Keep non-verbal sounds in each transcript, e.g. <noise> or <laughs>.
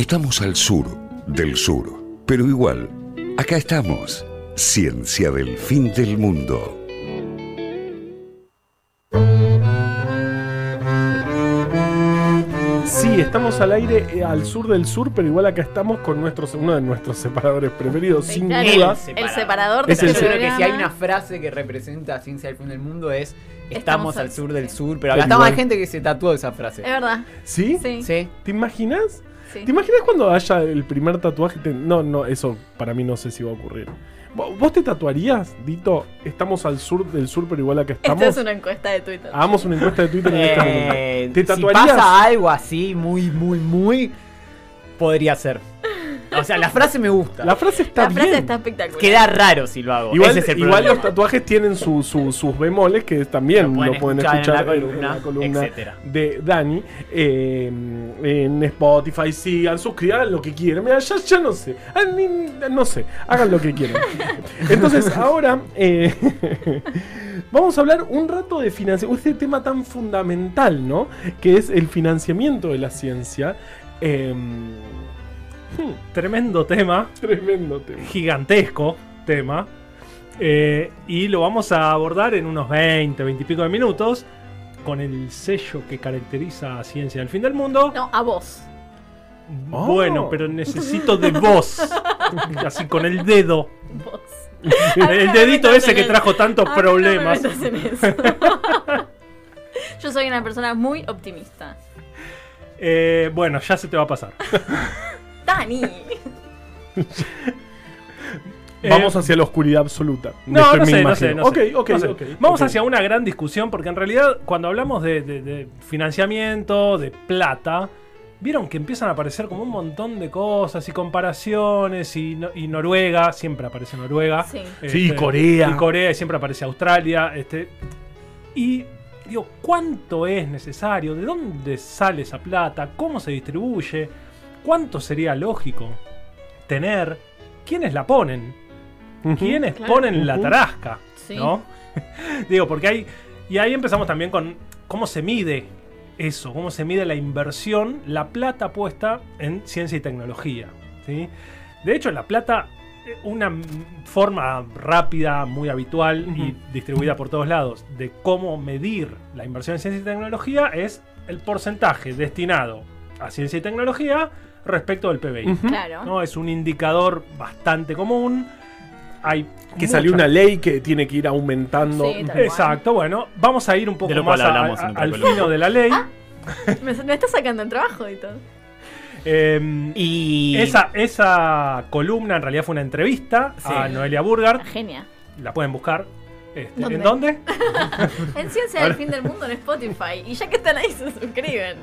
Estamos al sur del sur, pero igual, acá estamos. Ciencia del fin del mundo. Sí, estamos al aire eh, al sur del sur, pero igual acá estamos con nuestros, uno de nuestros separadores preferidos, sin Claro, duda. El separador de Es el- Yo creo que si hay una frase que representa ciencia del fin del mundo es estamos, Estamos al al sur del sur, pero Pero acá estamos hay igual- gente que se tatuó esa frase. Es verdad. ¿Sí? Sí. Sí. ¿Te imaginas? Sí. ¿Te imaginas cuando haya el primer tatuaje? Te- No, no, eso para mí no sé si va a ocurrir. ¿Vo- ¿Vos te tatuarías, Dito? Estamos al sur del sur, pero igual acá estamos. Esta es una encuesta de Twitter. Hagamos una encuesta de Twitter en este momento. Eh, ¿Te si tatuarías? pasa algo así, muy, muy, muy, podría ser. O sea, la frase me gusta. La frase está La bien. frase está espectacular. Queda raro si lo hago. Igual, Ese es el igual problema. los tatuajes tienen su- su- sus bemoles que también Lo pueden lo pueden escuchar escuchar, en la columna, en la columna etcétera. de Dani. eh, en Spotify, sigan, suscriban lo que quieran. Mira, ya, ya no sé. Ah, ni- no sé. Hagan lo que quieran. <laughs> Entonces, ahora eh, <laughs> vamos a hablar un rato de financiamiento. Este tema tan fundamental, ¿no? Que es el financiamiento de la ciencia. Eh, hmm, Tremendo tema, tremendo tema. gigantesco tema. eh, y lo vamos a abordar en unos 20, 20 y pico de minutos. Con el sello que caracteriza a Ciencia del Fin del Mundo. No, a vos. Oh. Bueno, pero necesito de vos. <laughs> Así con el dedo. Vos. El dedito ese que trajo tantos A no problemas. <laughs> Yo soy una persona muy optimista. Eh, bueno, ya se te va a pasar. <laughs> Dani. <laughs> Vamos Eh, hacia la oscuridad absoluta. No, no sé, no sé, no sé, ok, no sé. ok, Vamos hacia una gran discusión porque en realidad cuando hablamos de, de- de financiamiento, de plata, vieron que empiezan a aparecer como un montón de cosas y comparaciones y, no- y Noruega, siempre aparece Noruega. Sí. Sí, Corea. Y Corea y siempre aparece Australia. Este, y digo, ¿cuánto es necesario? ¿De dónde sale esa plata? ¿Cómo se distribuye? ¿Cuánto sería lógico tener? ¿Quiénes la ponen? ¿Quiénes Claro. ponen la tarasca? Sí. ¿No? <laughs> Digo, porque hay. Y ahí empezamos también con cómo se mide eso, cómo se mide la inversión, la plata puesta en ciencia y tecnología. ¿sí? De hecho, la plata, eh, una forma rápida, muy habitual y distribuida por todos lados de cómo medir la inversión en ciencia y tecnología es el porcentaje destinado a ciencia y tecnología respecto del PBI. Claro. ¿no? Es un indicador bastante común. Hay Que salió una ley que tiene que ir aumentando. Sí, tal cual. Exacto, bueno, vamos a ir un poco más a- a- al fino de la ley. Me, me está sacando el trabajo y todo. Eh, Y. esa, esa columna en realidad fue una entrevista Sí. a Noelia Burgard. Genia. La pueden buscar. Este, ¿Dónde? ¿En dónde? <laughs> En Ciencia del Fin del Mundo en Spotify. Y ya que están ahí, se suscriben.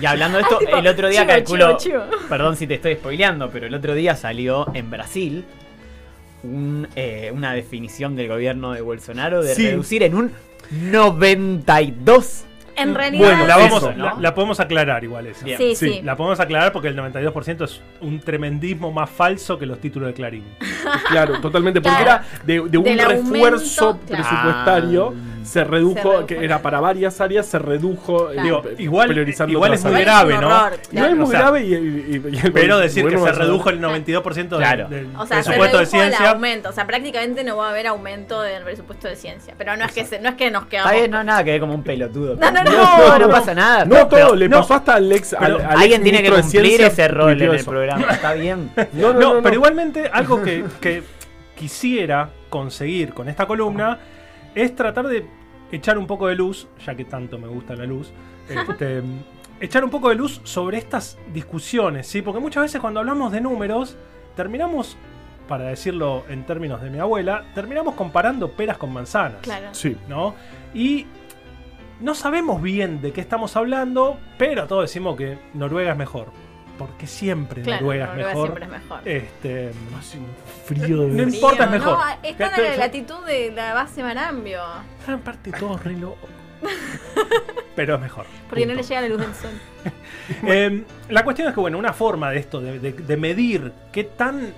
Y hablando de esto, Ah, tipo, el otro día chivo, calculo. chivo, chivo. Perdón si te estoy spoileando, pero el otro día salió en Brasil un, eh, una definición del gobierno de Bolsonaro de Sí. reducir en un 92. En realidad. Bueno, la, vamos, eso, la, ¿no? la podemos aclarar igual esa. Sí, Sí, sí. La podemos aclarar porque el 92% es un tremendismo más falso que los títulos de Clarín. <laughs> Claro, totalmente. Porque Claro. era de, de un refuerzo aumento, presupuestario. Ah. Se redujo, Se redujo que era para varias áreas, se redujo. eh, Digo, eh, igual- priorizando igual es muy áreas. grave, ¿no? horror, No es claro. muy O sea, grave y, y- y- y el Pero decir que se redujo el 92% del- Claro. del, O sea, se presupuesto redujo de el ciencia. aumento. O sea, prácticamente no va a haber aumento del presupuesto de ciencia. Pero no es que, se- no es que nos quedamos. Está no nada que ver como un pelotudo. No, no, no, no, no. pasa nada. No, pero- todo, le no. pasó hasta al ex. al- Pero al Alguien tiene que cumplir ese rol en el programa. Está <laughs> bien. No, pero igualmente algo <laughs> que quisiera conseguir con esta columna es tratar de echar un poco de luz, ya que tanto me gusta la luz, este, <laughs> echar un poco de luz sobre estas discusiones, ¿sí? Porque muchas veces cuando hablamos de números, terminamos, para decirlo en términos de mi abuela, terminamos comparando peras con manzanas. Claro. Sí. ¿no? Y no sabemos bien de qué estamos hablando, pero todos decimos que Noruega es mejor. Porque siempre Claro, Noruega, Noruega es mejor. siempre es mejor. Este, Hace un frío de. No importa, es Frío, mejor. No, en la latitud de la base Marambio. en parte todo re. <laughs> Pero es mejor. Porque no punto. le llega la luz del sol. <laughs> Eh, la cuestión es que, bueno, una forma de esto, de, de- de medir qué tan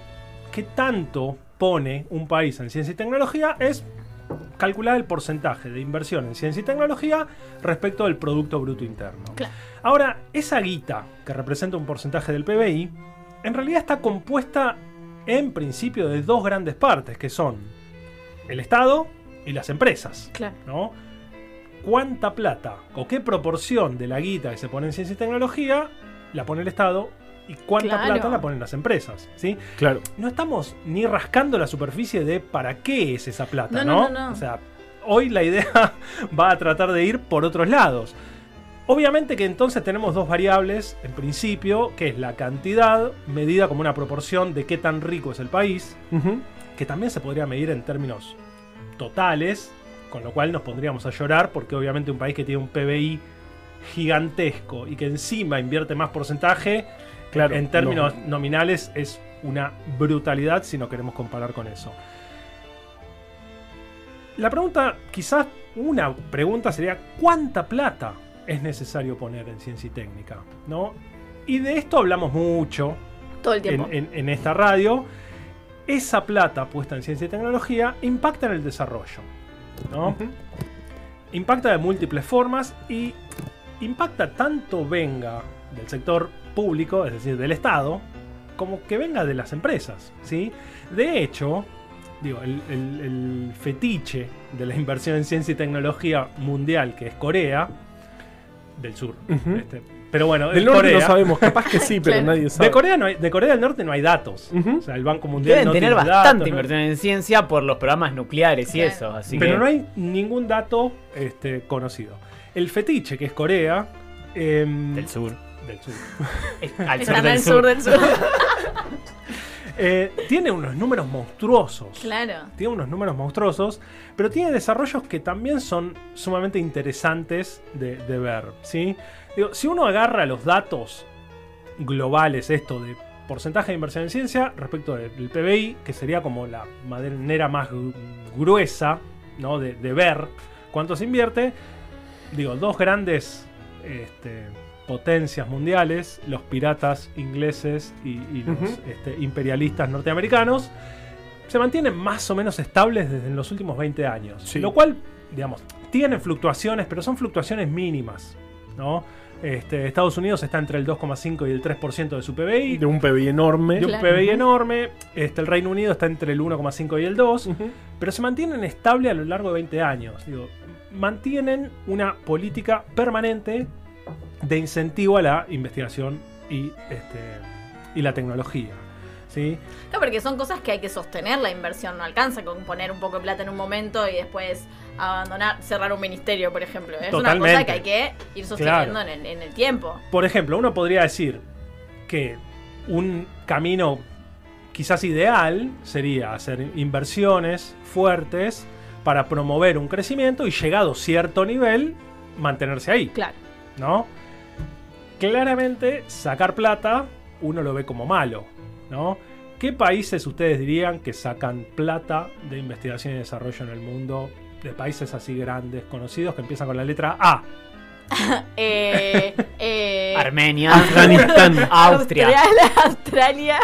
qué tanto pone un país en ciencia y tecnología es calcular el porcentaje de inversión en ciencia y tecnología respecto del Producto Bruto Interno. Claro. Ahora, esa guita, que representa un porcentaje del PBI, en realidad está compuesta en principio de dos grandes partes, que son el Estado y las empresas. Claro. ¿no? ¿Cuánta plata o qué proporción de la guita que se pone en ciencia y tecnología la pone el Estado y cuánta Claro. plata la ponen las empresas? ¿sí? Claro. no estamos ni rascando la superficie de para qué es esa plata, No, ¿no? no, no, no. O sea, hoy la idea <laughs> va a tratar de ir por otros lados. Obviamente que entonces tenemos dos variables, en principio, que es la cantidad medida como una proporción de qué tan rico es el país, que también se podría medir en términos totales, con lo cual nos pondríamos a llorar porque obviamente un país que tiene un PBI gigantesco y que encima invierte más porcentaje, Claro, en términos no. nominales es una brutalidad si no queremos comparar con eso. La pregunta, quizás una pregunta sería, ¿cuánta plata es necesario poner en ciencia y técnica? ¿No? Y de esto hablamos mucho Todo el en, tiempo. en- en esta radio. Esa plata puesta en ciencia y tecnología impacta en el desarrollo. ¿no? Impacta de múltiples formas y impacta tanto venga del sector público, es decir, del Estado, como que venga de las empresas. ¿sí? De hecho, digo, el, el- el fetiche de la inversión en ciencia y tecnología mundial, que es Corea, del sur. Este, pero bueno, Del norte Corea. no sabemos, capaz que sí, <laughs> pero Claro. nadie sabe. De Corea, no hay- de Corea del Norte no hay datos. O sea, el Banco Mundial Deben no tener tiene bastante datos, ¿no? inversión en ciencia por los programas nucleares y eso. Así Pero que- no hay ningún dato este, conocido. El fetiche, que es Corea, em, Del sur. Del sur, <laughs> Al sur del al sur. sur del sur. <laughs> eh, tiene unos números monstruosos. claro. Tiene unos números monstruosos, pero tiene desarrollos que también son sumamente interesantes de, de ver. ¿sí? Digo, si uno agarra los datos globales, esto de porcentaje de inversión en ciencia respecto del, PBI, que sería como la manera más gru- gruesa ¿no? de, de ver cuánto se invierte, digo, dos grandes este, potencias mundiales, los piratas ingleses y, y los este, imperialistas norteamericanos, se mantienen más o menos estables desde los últimos 20 años. Sí. Lo cual, digamos, tienen fluctuaciones, pero son fluctuaciones mínimas. ¿no? Este, Estados Unidos está entre el 2,5 y el 3% de su PBI. De un PBI enorme. De un Claro. PBI enorme. Este, el Reino Unido está entre el 1,5 y el 2 Ujú. pero se mantienen estables a lo largo de 20 años. Digo, mantienen una política permanente de incentivo a la investigación y, este, y la tecnología. ¿sí? Claro, porque son cosas que hay que sostener la inversión. No alcanza con poner un poco de plata en un momento y después abandonar, cerrar un ministerio, por ejemplo. Es una cosa que hay que ir sosteniendo Claro. en, el, en el tiempo. Por ejemplo, uno podría decir que un camino quizás ideal sería hacer inversiones fuertes para promover un crecimiento y llegado cierto nivel, mantenerse ahí. Claro. ¿no? Claramente, sacar plata uno lo ve como malo, ¿no? ¿Qué países ustedes dirían que sacan plata de investigación y desarrollo en el mundo? De países así grandes, conocidos, que empiezan con la letra A. <laughs> Eh, eh, Armenia. Afganistán. <laughs> Austria. Australia. <laughs> Australia.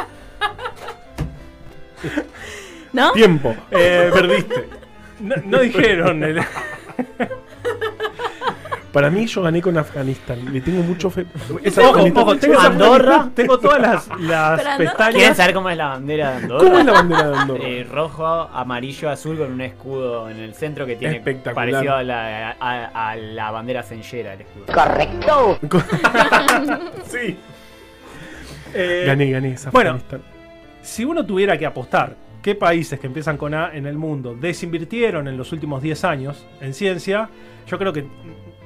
¿No? Tiempo. Eh, Perdiste. No, no dijeron el- Para mí yo gané con Afganistán. Le tengo mucho fe. Es Ojo, Afganistán. ojo, tengo, Andorra. tengo todas las, <laughs> las Andorra- ¿Quieren pestañas. saber cómo es la bandera de Andorra? ¿Cómo es la bandera de Andorra? Eh, rojo, amarillo, azul con un escudo en el centro que tiene Espectacular. parecido a la, a, a la bandera senyera el escudo. <laughs> sí. Eh, Gané, gané. Es bueno. Si uno tuviera que apostar qué países que empiezan con A en el mundo desinvirtieron en los últimos 10 años en ciencia, yo creo que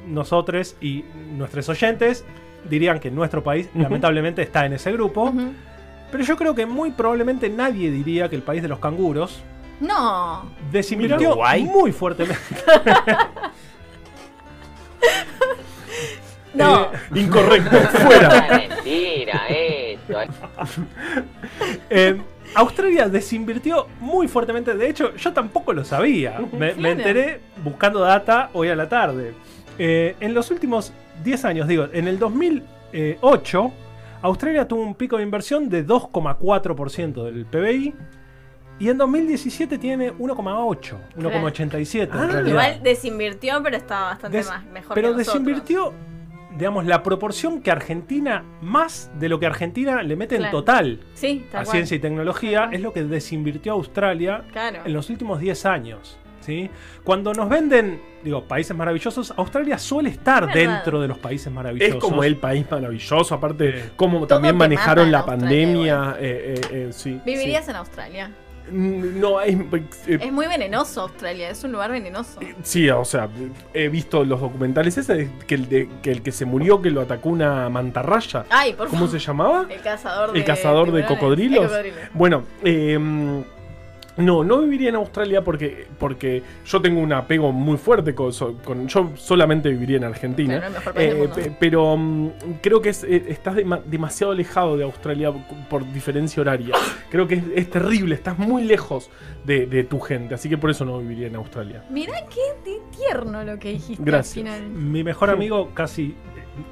nosotros y nuestros oyentes dirían que nuestro país lamentablemente está en ese grupo, pero yo creo que muy probablemente nadie diría que el país de los canguros No. desinvirtió Uruguay. muy fuertemente. <laughs> <laughs> No. Eh, Incorrecto. <laughs> Fuera. Mentira, eso. Eh, Australia desinvirtió muy fuertemente. De hecho, yo tampoco lo sabía. Me, enteré buscando data hoy a la tarde. Eh, en los últimos 10 años, digo, en el 2008, Australia tuvo un pico de inversión de 2,4% del PBI. Y en 2017 tiene 1,8, 1,87 Ah. Igual desinvirtió, pero está bastante Des- más, mejor pero que desinvirtió, digamos, la proporción que Argentina, más de lo que Argentina le mete en total Sí, a cual. ciencia y tecnología, es lo que desinvirtió Australia Claro. en los últimos 10 años. ¿Sí? Cuando nos venden, digo, países maravillosos, Australia suele estar dentro de los países maravillosos. Es como el país maravilloso, aparte Sí. cómo Todo también manejaron la Australia, pandemia. eh, eh, eh, sí, ¿Vivirías en Australia? No, es, eh, Es muy venenoso Australia, es un lugar venenoso. Sí, o sea, he visto los documentales ese de que el, de, que el que se murió que lo atacó una mantarraya. Ay, por ¿Cómo favor. se llamaba? El cazador de El cazador de cocodrilos. El cocodrilo. Bueno, eh, no, no viviría en Australia porque, porque yo tengo un apego muy fuerte con, con- Yo solamente viviría en Argentina. Mejor Eh, pe- pero mm, creo que es, eh, estás dema- demasiado alejado de Australia por diferencia horaria. Creo que es, es terrible, estás muy lejos de, de tu gente, así que por eso no viviría en Australia. Mirá qué ti- tierno lo que dijiste Gracias. al final. Mi mejor amigo, casi eh,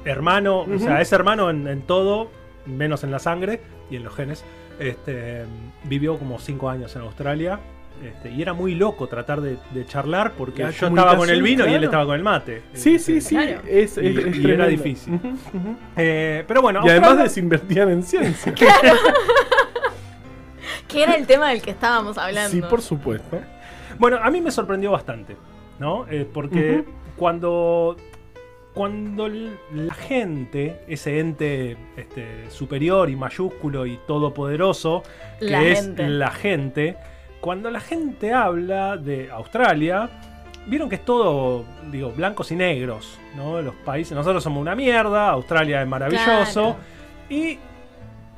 hermano, o sea, es hermano en, en todo, menos en la sangre y en los genes. Este, vivió como 5 años en Australia. este, y era muy loco tratar de, de charlar porque La yo estaba con el vino y él claro. estaba con el mate. Sí, Este, sí, sí. Claro. Es, Y- es- es y era difícil. Eh, pero bueno, Y además Australia- desinvertían en ciencia. <laughs> <laughs> Que era el tema del que estábamos hablando. Sí, por supuesto. Bueno, a mí me sorprendió bastante, ¿no? Eh, porque cuando, cuando la gente, ese ente este, superior y mayúsculo y todopoderoso, que La es gente. la gente, cuando la gente habla de Australia, vieron que es todo, digo, blancos y negros, ¿no? Los países, nosotros somos una mierda, Australia es maravilloso, Claro. y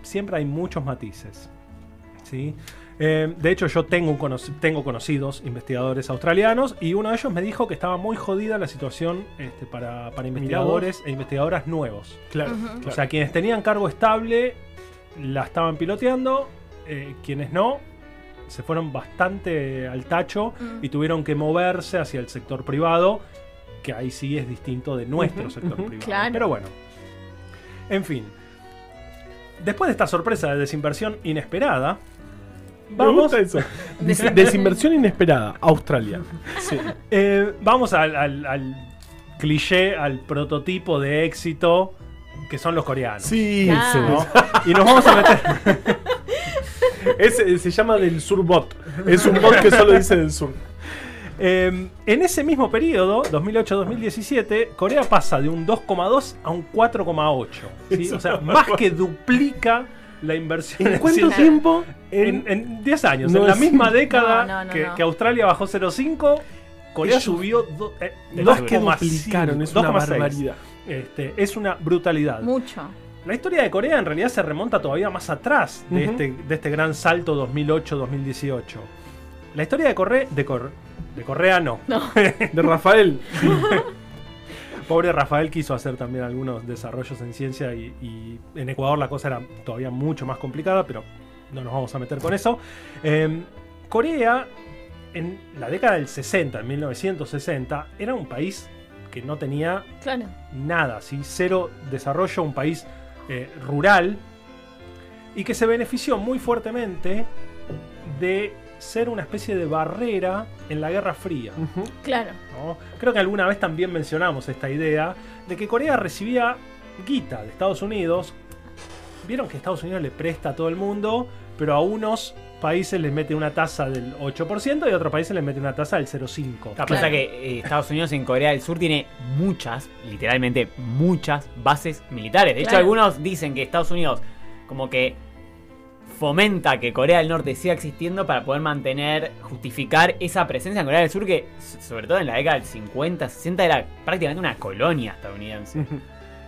siempre hay muchos matices. ¿sí? Eh, de hecho, yo tengo, un tengo conocidos investigadores australianos y uno de ellos me dijo que estaba muy jodida la situación este, para, para investigadores e investigadoras nuevos. Claro. O sea, quienes tenían cargo estable la estaban piloteando, eh, quienes no se fueron bastante al tacho y tuvieron que moverse hacia el sector privado, que ahí sí es distinto de nuestro sector privado. Claro. Pero bueno, en fin. Después de esta sorpresa de desinversión inesperada, Me vamos, gusta eso. <laughs> Des- desinversión inesperada. Australia. Sí. eh, vamos al, al- al cliché, al prototipo de éxito que son los coreanos. Sí, sí. ¿no? Y nos vamos a meter. <laughs> Ese se llama del sur bot. Es un bot que solo dice del sur. Eh, en ese mismo periodo, 2008-2017, Corea pasa de un 2,2 a un 4,8. ¿sí? Eso O sea, me más que duplica la inversión. ¿En cuánto ciencia. tiempo? En, en 10 años. No en la es- misma década No, no, no, que, no. que Australia bajó 0,5, Corea subió eh, Más que 2,5, duplicaron, es una 2,6. barbaridad. Este, es una brutalidad. Mucho. La historia de Corea en realidad se remonta todavía más atrás de, este, de este gran salto 2008-2018. La historia de Correa, de, Cor- de Correa no. <laughs> De Rafael. <laughs> Pobre Rafael quiso hacer también algunos desarrollos en ciencia y, y en Ecuador la cosa era todavía mucho más complicada, pero no nos vamos a meter con eso. Eh, Corea, en la década del 60, en 1960, era un país que no tenía Claro. nada, ¿sí? cero desarrollo, un país eh, rural y que se benefició muy fuertemente de ser una especie de barrera en la Guerra Fría. Claro. ¿no? Creo que alguna vez también mencionamos esta idea de que Corea recibía guita de Estados Unidos. Vieron que Estados Unidos le presta a todo el mundo, pero a unos países les mete una tasa del 8% y a otros países les mete una tasa del 0,5%. La pasa que eh, Estados Unidos en Corea del Sur tiene muchas, literalmente muchas bases militares. De hecho, algunos dicen que Estados Unidos como que fomenta que Corea del Norte siga existiendo para poder mantener, justificar esa presencia en Corea del Sur que, sobre todo en la década del 50, 60, era prácticamente una colonia estadounidense.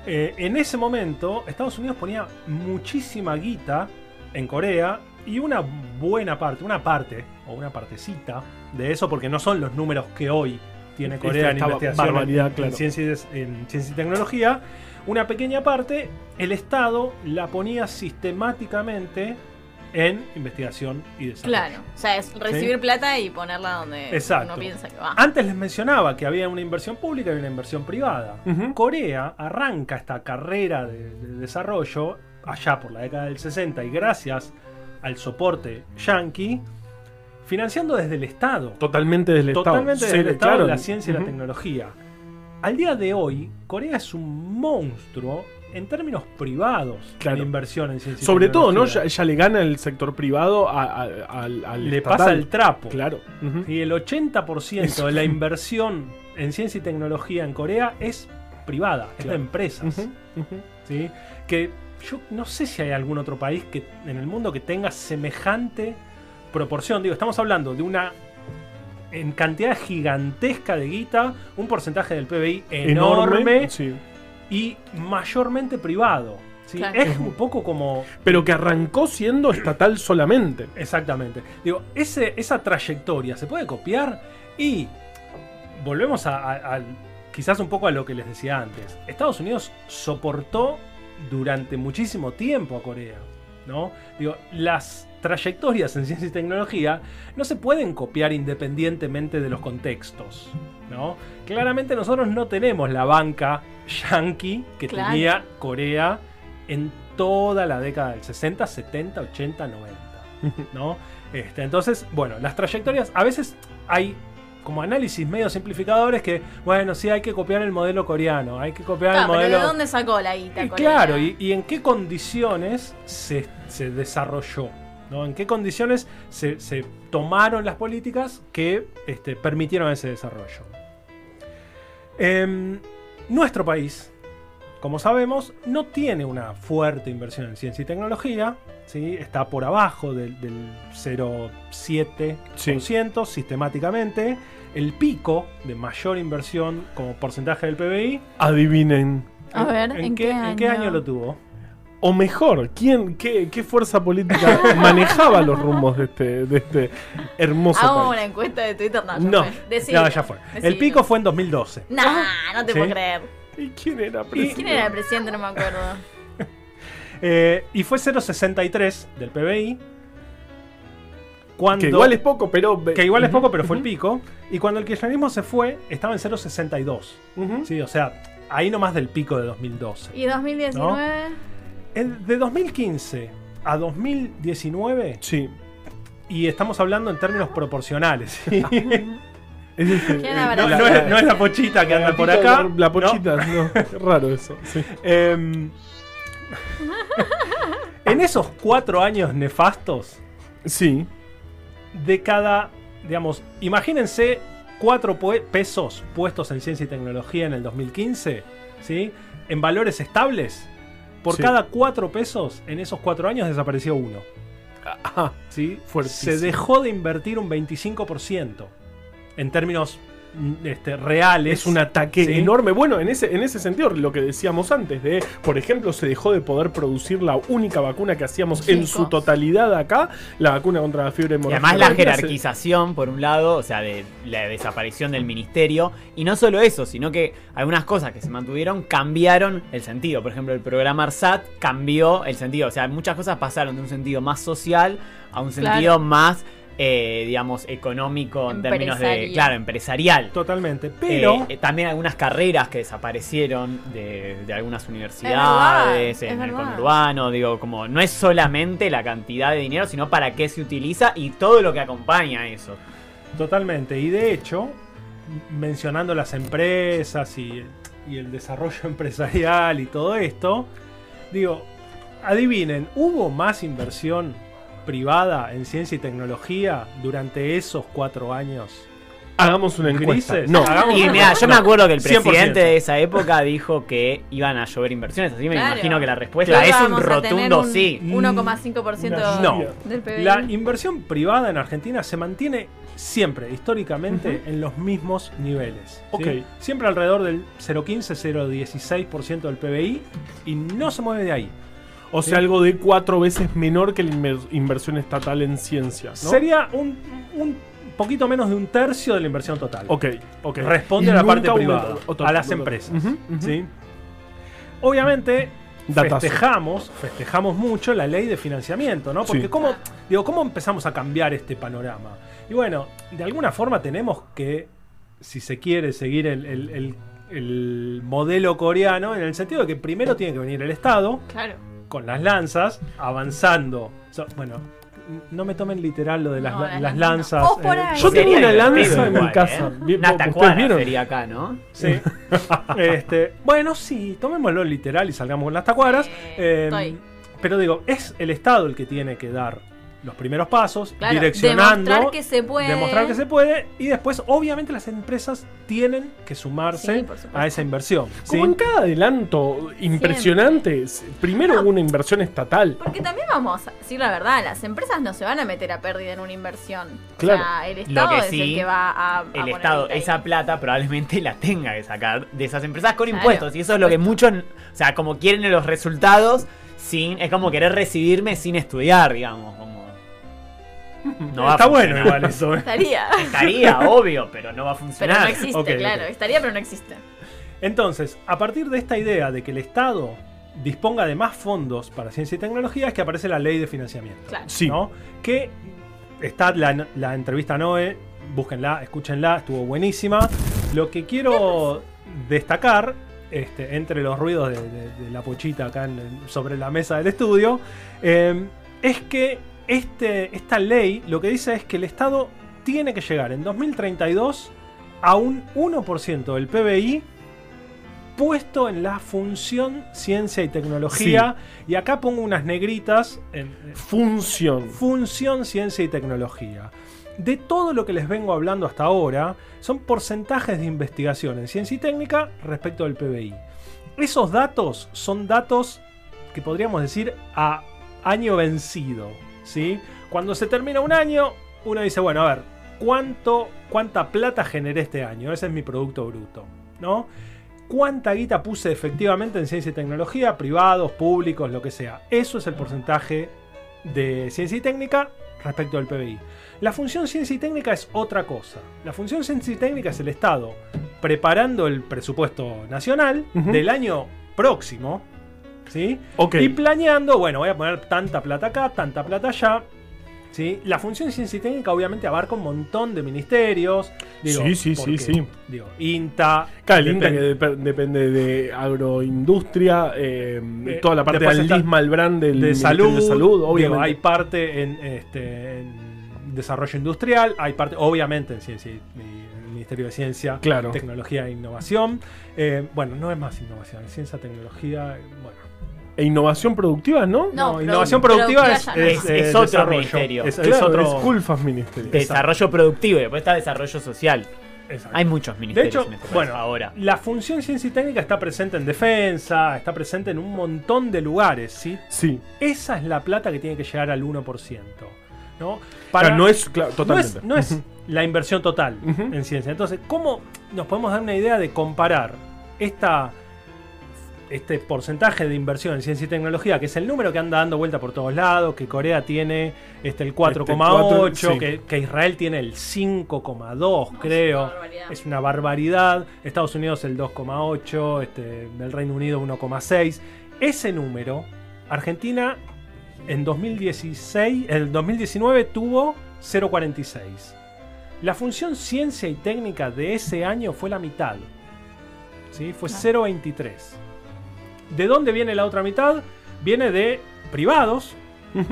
Eh, en ese momento, Estados Unidos ponía muchísima guita en Corea y una buena parte, una parte o una partecita de eso, porque no son los números que hoy tiene Corea en investigación claro. ciencia en ciencia y tecnología. Una pequeña parte, el Estado la ponía sistemáticamente en investigación y desarrollo. Claro. O sea, es recibir plata y ponerla donde Exacto. uno piensa que va. Antes les mencionaba que había una inversión pública y una inversión privada. Corea arranca esta carrera de, de desarrollo allá por la década del 60 y gracias al soporte yankee financiando desde el Estado. Totalmente del Estado. Totalmente desde el Estado claro. la ciencia y la tecnología. Al día de hoy, Corea es un monstruo en términos privados Claro. de inversión en ciencia y Sobre todo, ¿no? Ya, ya le gana el sector privado a- a- al, al Le estatal. pasa el trapo. Claro. Y el 80% de la inversión en ciencia y tecnología en Corea es privada, es de empresas. ¿sí? Que yo no sé si hay algún otro país que en el mundo que tenga semejante proporción. Digo, estamos hablando de una en cantidad gigantesca de guita, un porcentaje del PBI enorme, Sí. Y mayormente privado. ¿sí? Claro. Es un poco como Pero que arrancó siendo estatal solamente. Exactamente. Digo, ese, esa trayectoria se puede copiar y volvemos a, quizás un poco a lo que les decía antes. Estados Unidos soportó durante muchísimo tiempo a Corea. ¿no? Digo, las trayectorias en ciencia y tecnología no se pueden copiar independientemente de los contextos. ¿No? Claramente nosotros no tenemos la banca yankee que Claro. tenía Corea en toda la década del 60, 70, 80, 90. ¿no? Este, entonces, bueno, las trayectorias, a veces hay como análisis medio simplificadores que, bueno, sí hay que copiar el modelo coreano, hay que copiar el pero modelo... ¿de dónde sacó la guita? Y claro, y, y en qué condiciones se, se desarrolló? ¿no? ¿En qué condiciones se, se tomaron las políticas que este, permitieron ese desarrollo? Em, nuestro país, como sabemos, no tiene una fuerte inversión en ciencia y tecnología. ¿sí? Está por abajo del, del 0,7% sistemáticamente. El pico de mayor inversión como porcentaje del PBI Adivinen. A ver, ¿en, qué, año? ¿En qué año lo tuvo? O mejor, ¿quién, qué, qué fuerza política <laughs> manejaba los rumbos de este, de este hermoso Hagamos país? una encuesta de Twitter. No, ya No. fue. No, ya fue. El pico fue en 2012. Nah, no te ¿Sí? puedo creer. ¿Y quién era ¿Quién presidente? era el presidente? No me acuerdo. <laughs> Eh, y fue 0,63 del PBI. Cuando, Que igual es poco, pero. que igual es poco, pero fue el pico. Y cuando el kirchnerismo se fue, estaba en 0,62. ujú. Sí, o sea, ahí nomás del pico de 2012. ¿Y 2019? El- de 2015 a 2019, Sí. y estamos hablando en términos proporcionales. ¿sí? <laughs> Es decir, ¿Quién eh, habrá no, no es, no es la pochita que anda por acá. La pochita, no. <laughs> raro eso. Sí. Em, en esos cuatro años nefastos, Sí. de cada, digamos, imagínense cuatro pesos puestos en ciencia y tecnología en el 2015, ¿sí? En valores estables, por Sí. cada cuatro pesos en esos cuatro años desapareció uno, Ajá. ¿sí? Fuertísimo. Se dejó de invertir un 25% en términos este, reales. Es un ataque ¿sí? enorme. Bueno, en ese, en ese sentido, lo que decíamos antes, de, por ejemplo, se dejó de poder producir la única vacuna que hacíamos en su totalidad acá, la vacuna contra la fiebre Y hemorrágica. además la jerarquización, por un lado, o sea, de la desaparición del ministerio. Y no solo eso, sino que algunas cosas que se mantuvieron cambiaron el sentido. Por ejemplo, el programa ARSAT cambió el sentido. O sea, muchas cosas pasaron de un sentido más social a un Claro. sentido más, eh, digamos, económico en términos de, Empresarial. claro, empresarial. Totalmente. Pero. Eh, también algunas carreras que desaparecieron de, de algunas universidades, es en el verdad. conurbano, digo, como no es solamente la cantidad de dinero, sino para qué se utiliza y todo lo que acompaña a eso. Totalmente. Y de hecho, mencionando las empresas y, y el desarrollo <laughs> empresarial y todo esto, digo, adivinen, ¿hubo más inversión privada en ciencia y tecnología durante esos cuatro años? Hagamos una encuesta. Grises. No. Hagamos Y una- mira, yo me acuerdo que el 100%. presidente de esa época dijo que iban a llover inversiones, así me Claro. imagino que la respuesta es un rotundo un sí. 1,5% No. del PBI. La inversión privada en Argentina se mantiene siempre, históricamente, en los mismos niveles. Siempre alrededor del 0,15-0,16% del PBI y no se mueve de ahí. O sea, algo de cuatro veces menor que la inver- inversión estatal en ciencia. ¿no? Sería un, un poquito menos de un tercio de la inversión total. Ok, ok. Responde Y a la parte privada, a las empresas. ¿sí? Obviamente, Datazo. festejamos, festejamos mucho la ley de financiamiento, ¿no? Porque Sí. ¿cómo, digo, ¿cómo empezamos a cambiar este panorama? Y bueno, de alguna forma tenemos que, si se quiere, seguir el, el- el- el modelo coreano, en el sentido de que primero tiene que venir el Estado, Claro. Con las lanzas, avanzando. So- bueno, no me tomen literal lo de las, No, la- las lanzas no. Eh, ahí. Yo tengo Sería una lanza en mi casa. ¿eh? Una sería acá, ¿no? Sí. <laughs> este, bueno, sí, tomémoslo literal y salgamos con las tacuaras. Eh, Eh, estoy. pero digo, es el Estado el que tiene que dar los primeros pasos, Claro, direccionando. demostrar que se puede. demostrar que se puede y después obviamente las empresas tienen que sumarse Sí, a esa inversión. ¿sí? Como en cada adelanto impresionante, primero No. hubo una inversión estatal. Porque también vamos a decir la verdad, las empresas no se van a meter a pérdida en una inversión. Claro. O sea, el Lo Estado que es sí, el que va a, a El poner Estado esa plata probablemente la tenga que sacar de esas empresas con Claro, impuestos. Y eso es lo que muchos, o sea, como quieren los resultados, sin es como querer recibirme sin estudiar, digamos. Como, <laughs> no va a Está bueno igual eso. ¿eh? Estaría. Estaría, <laughs> obvio, pero no va a Pero funcionar. no existe, claro. Estaría, pero no existe. Entonces, a partir de esta idea de que el Estado disponga de más fondos para ciencia y tecnología es que aparece la ley de financiamiento. Claro. Sí. ¿no? Que está la, la entrevista a Noé, búsquenla, escúchenla, estuvo buenísima. Lo que quiero destacar, este, entre los ruidos de, de- de la pochita acá en- sobre la mesa del estudio, eh, es que este, esta ley lo que dice es que el Estado tiene que llegar en 2032 a un 1% del PBI puesto en la función ciencia y tecnología. Y acá pongo unas negritas en, Función. función ciencia y tecnología. De todo lo que les vengo hablando hasta ahora, son porcentajes de investigación en ciencia y técnica respecto del PBI. Esos datos son datos que podríamos decir a año vencido. ¿Sí? Cuando se termina un año, uno dice, bueno, a ver, ¿cuánto, ¿cuánta plata generé este año? Ese es mi producto bruto. ¿no? ¿Cuánta guita puse efectivamente en ciencia y tecnología? Privados, públicos, lo que sea. Eso es el porcentaje de ciencia y técnica respecto al PBI. La función ciencia y técnica es otra cosa. La función ciencia y técnica es el Estado preparando el presupuesto nacional del año próximo, Y planeando, bueno, voy a poner tanta plata acá, tanta plata allá. ¿sí? La función ciencia y técnica obviamente abarca un montón de ministerios. Digo, Sí, sí, sí, porque, sí. Digo, INTA. Claro, el INTA que depende- dep- depende de agroindustria, eh, Eh, toda la parte de está Alisma, el brand del de salud, de salud, digo, obviamente. hay parte en, este, en desarrollo industrial, hay parte, obviamente, en ciencia y, Ministerio de Ciencia, Claro. Tecnología e Innovación. Eh, bueno, no es más innovación, es ciencia, tecnología, bueno. E innovación productiva, ¿no? No, No, produ- innovación productiva es, ya no. es, Es- es otro desarrollo. ministerio. Es, es otro. es Culfas Ministerio. Desarrollo productivo y después está desarrollo social. Exacto. Hay muchos De ministerios hecho, en este país bueno, ahora. la función ciencia y técnica está presente en defensa, está presente en un montón de lugares, ¿sí? Sí. Esa es la plata que tiene que llegar al 1%. ¿no? Claro, no es, claro, no es, no es la inversión total en ciencia. Entonces, ¿cómo nos podemos dar una idea de comparar esta, este porcentaje de inversión en ciencia y tecnología, que es el número que anda dando vuelta por todos lados, que Corea tiene este, el 4,8, Este, cuatro, que, que Israel tiene el 5,2, creo. una barbaridad. Es una barbaridad. Estados Unidos el 2,8, este, el Reino Unido 1,6. Ese número, Argentina en 2016, el 2019 tuvo 0,46. La función ciencia y técnica de ese año fue la mitad. ¿Sí? Fue Ah. 0,23. ¿De dónde viene la otra mitad? Viene de privados,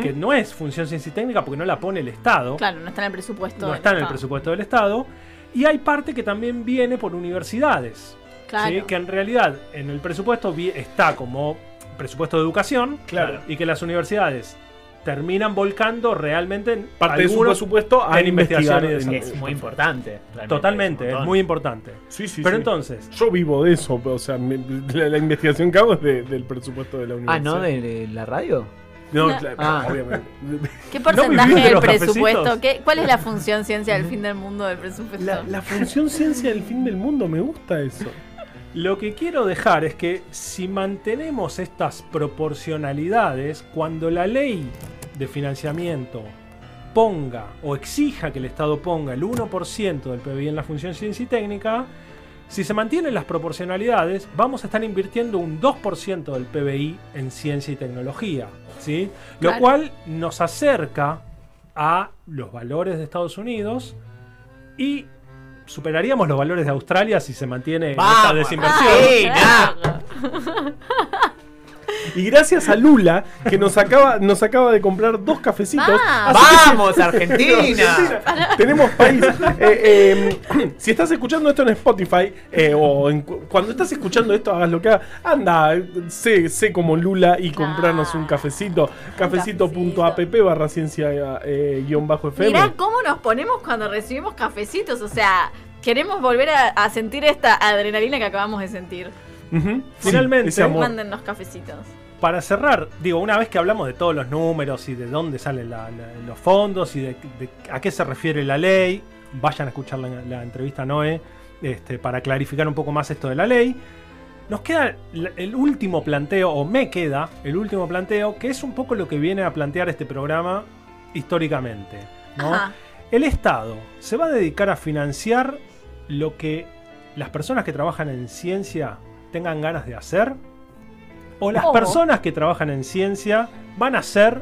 que no es función ciencia y técnica porque no la pone el Estado Claro, no está en el presupuesto. no está en el presupuesto del Estado. Y hay parte que también viene por universidades. Claro. ¿sí? Que en realidad en el presupuesto vi- está como presupuesto de educación. Claro. Y que las universidades terminan volcando realmente en Parte de su presupuesto a en investigación y desarrollo. Es muy importante. realmente, Totalmente, es muy importante. Sí, sí, Pero sí. entonces, Yo vivo de eso, o sea, me- la, la investigación que hago es de- del presupuesto de la Ah, universidad. ¿no? ¿De, de la radio? No, No. claro, Ah. obviamente. <laughs> ¿Qué ¿No porcentaje del presupuesto? ¿Qué, ¿Cuál es la <laughs> función ciencia del fin del mundo del presupuesto? La, la función ciencia del fin del mundo, me gusta eso. Lo que quiero dejar es que si mantenemos estas proporcionalidades, cuando la ley de financiamiento ponga o exija que el Estado ponga el 1% del PBI en la función ciencia y técnica, si se mantienen las proporcionalidades, vamos a estar invirtiendo un 2% del PBI en ciencia y tecnología. ¿sí? Lo Claro. cual nos acerca a los valores de Estados Unidos y superaríamos los valores de Australia si se mantiene esta desinversión. Sí, Ah. <laughs> Y gracias a Lula, que nos acaba, nos acaba de comprar dos cafecitos. Ah. que ¡Vamos, sí- <laughs> Argentina! Tenemos país. Eh, eh, <clears throat> si estás escuchando esto en Spotify, eh, o en cuando estás escuchando esto, hagas lo que hagas. Anda, sé, sé como Lula y comprarnos un cafecito. Cafecito.app barra ciencia eh, guion bajo FM. Mirá cómo nos ponemos cuando recibimos cafecitos. O sea, queremos volver a, a sentir esta adrenalina que acabamos de sentir. Sí, Finalmente, amor. Mándennos cafecitos. Para cerrar, digo, una vez que hablamos de todos los números y de dónde salen la- la- los fondos y de, de a qué se refiere la ley, vayan a escuchar la, la entrevista a Noé este, para clarificar un poco más esto de la ley. Nos queda el último planteo, o me queda el último planteo, que es un poco lo que viene a plantear este programa históricamente. ¿no? El Estado se va a dedicar a financiar lo que las personas que trabajan en ciencia tengan ganas de hacer. O las Ojo. personas que trabajan en ciencia van a hacer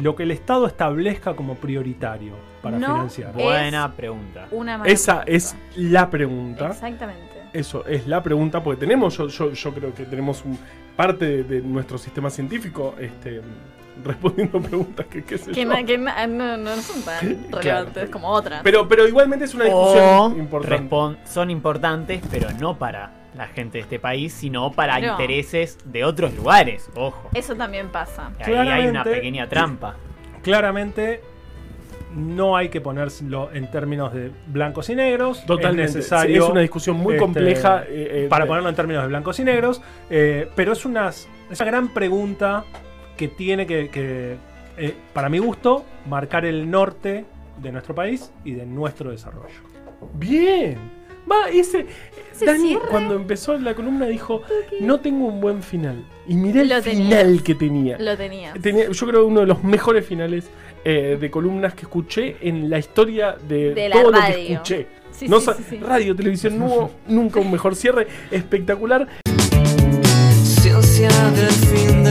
lo que el Estado establezca como prioritario para No. financiar. Buena pregunta. Una Esa pregunta. es la pregunta. Exactamente. Eso es la pregunta, porque tenemos, yo, yo, yo creo que tenemos un, parte de, de nuestro sistema científico este, respondiendo <laughs> preguntas que qué sé Que, yo. na- que na- no, no son tan relevantes como otras. Pero, pero igualmente es una discusión O importante. son importantes, pero no para la gente de este país, sino para Claro. intereses de otros lugares. Ojo. Eso también pasa. Ahí hay una pequeña trampa. Claramente no hay que ponerlo en términos de blancos y negros. Totalmente. Es necesario. Sí, es una discusión muy este, compleja. eh, eh, para ponerlo en términos de blancos y negros. eh, pero es una, es una gran pregunta que tiene que, que, eh, para mi gusto, marcar el norte de nuestro país y de nuestro desarrollo. Bien. Va, ese. Dani, cuando empezó la columna, dijo: No tengo un buen final. Y miré el Lo final que tenía. Lo. Tenía- Yo creo que uno de los mejores finales eh, de columnas que escuché en la historia de, De la todo lo que escuché. Sí, No sí, sa- sí, sí. Radio, televisión, no hubo nunca un mejor cierre. Espectacular. Ciencia del fin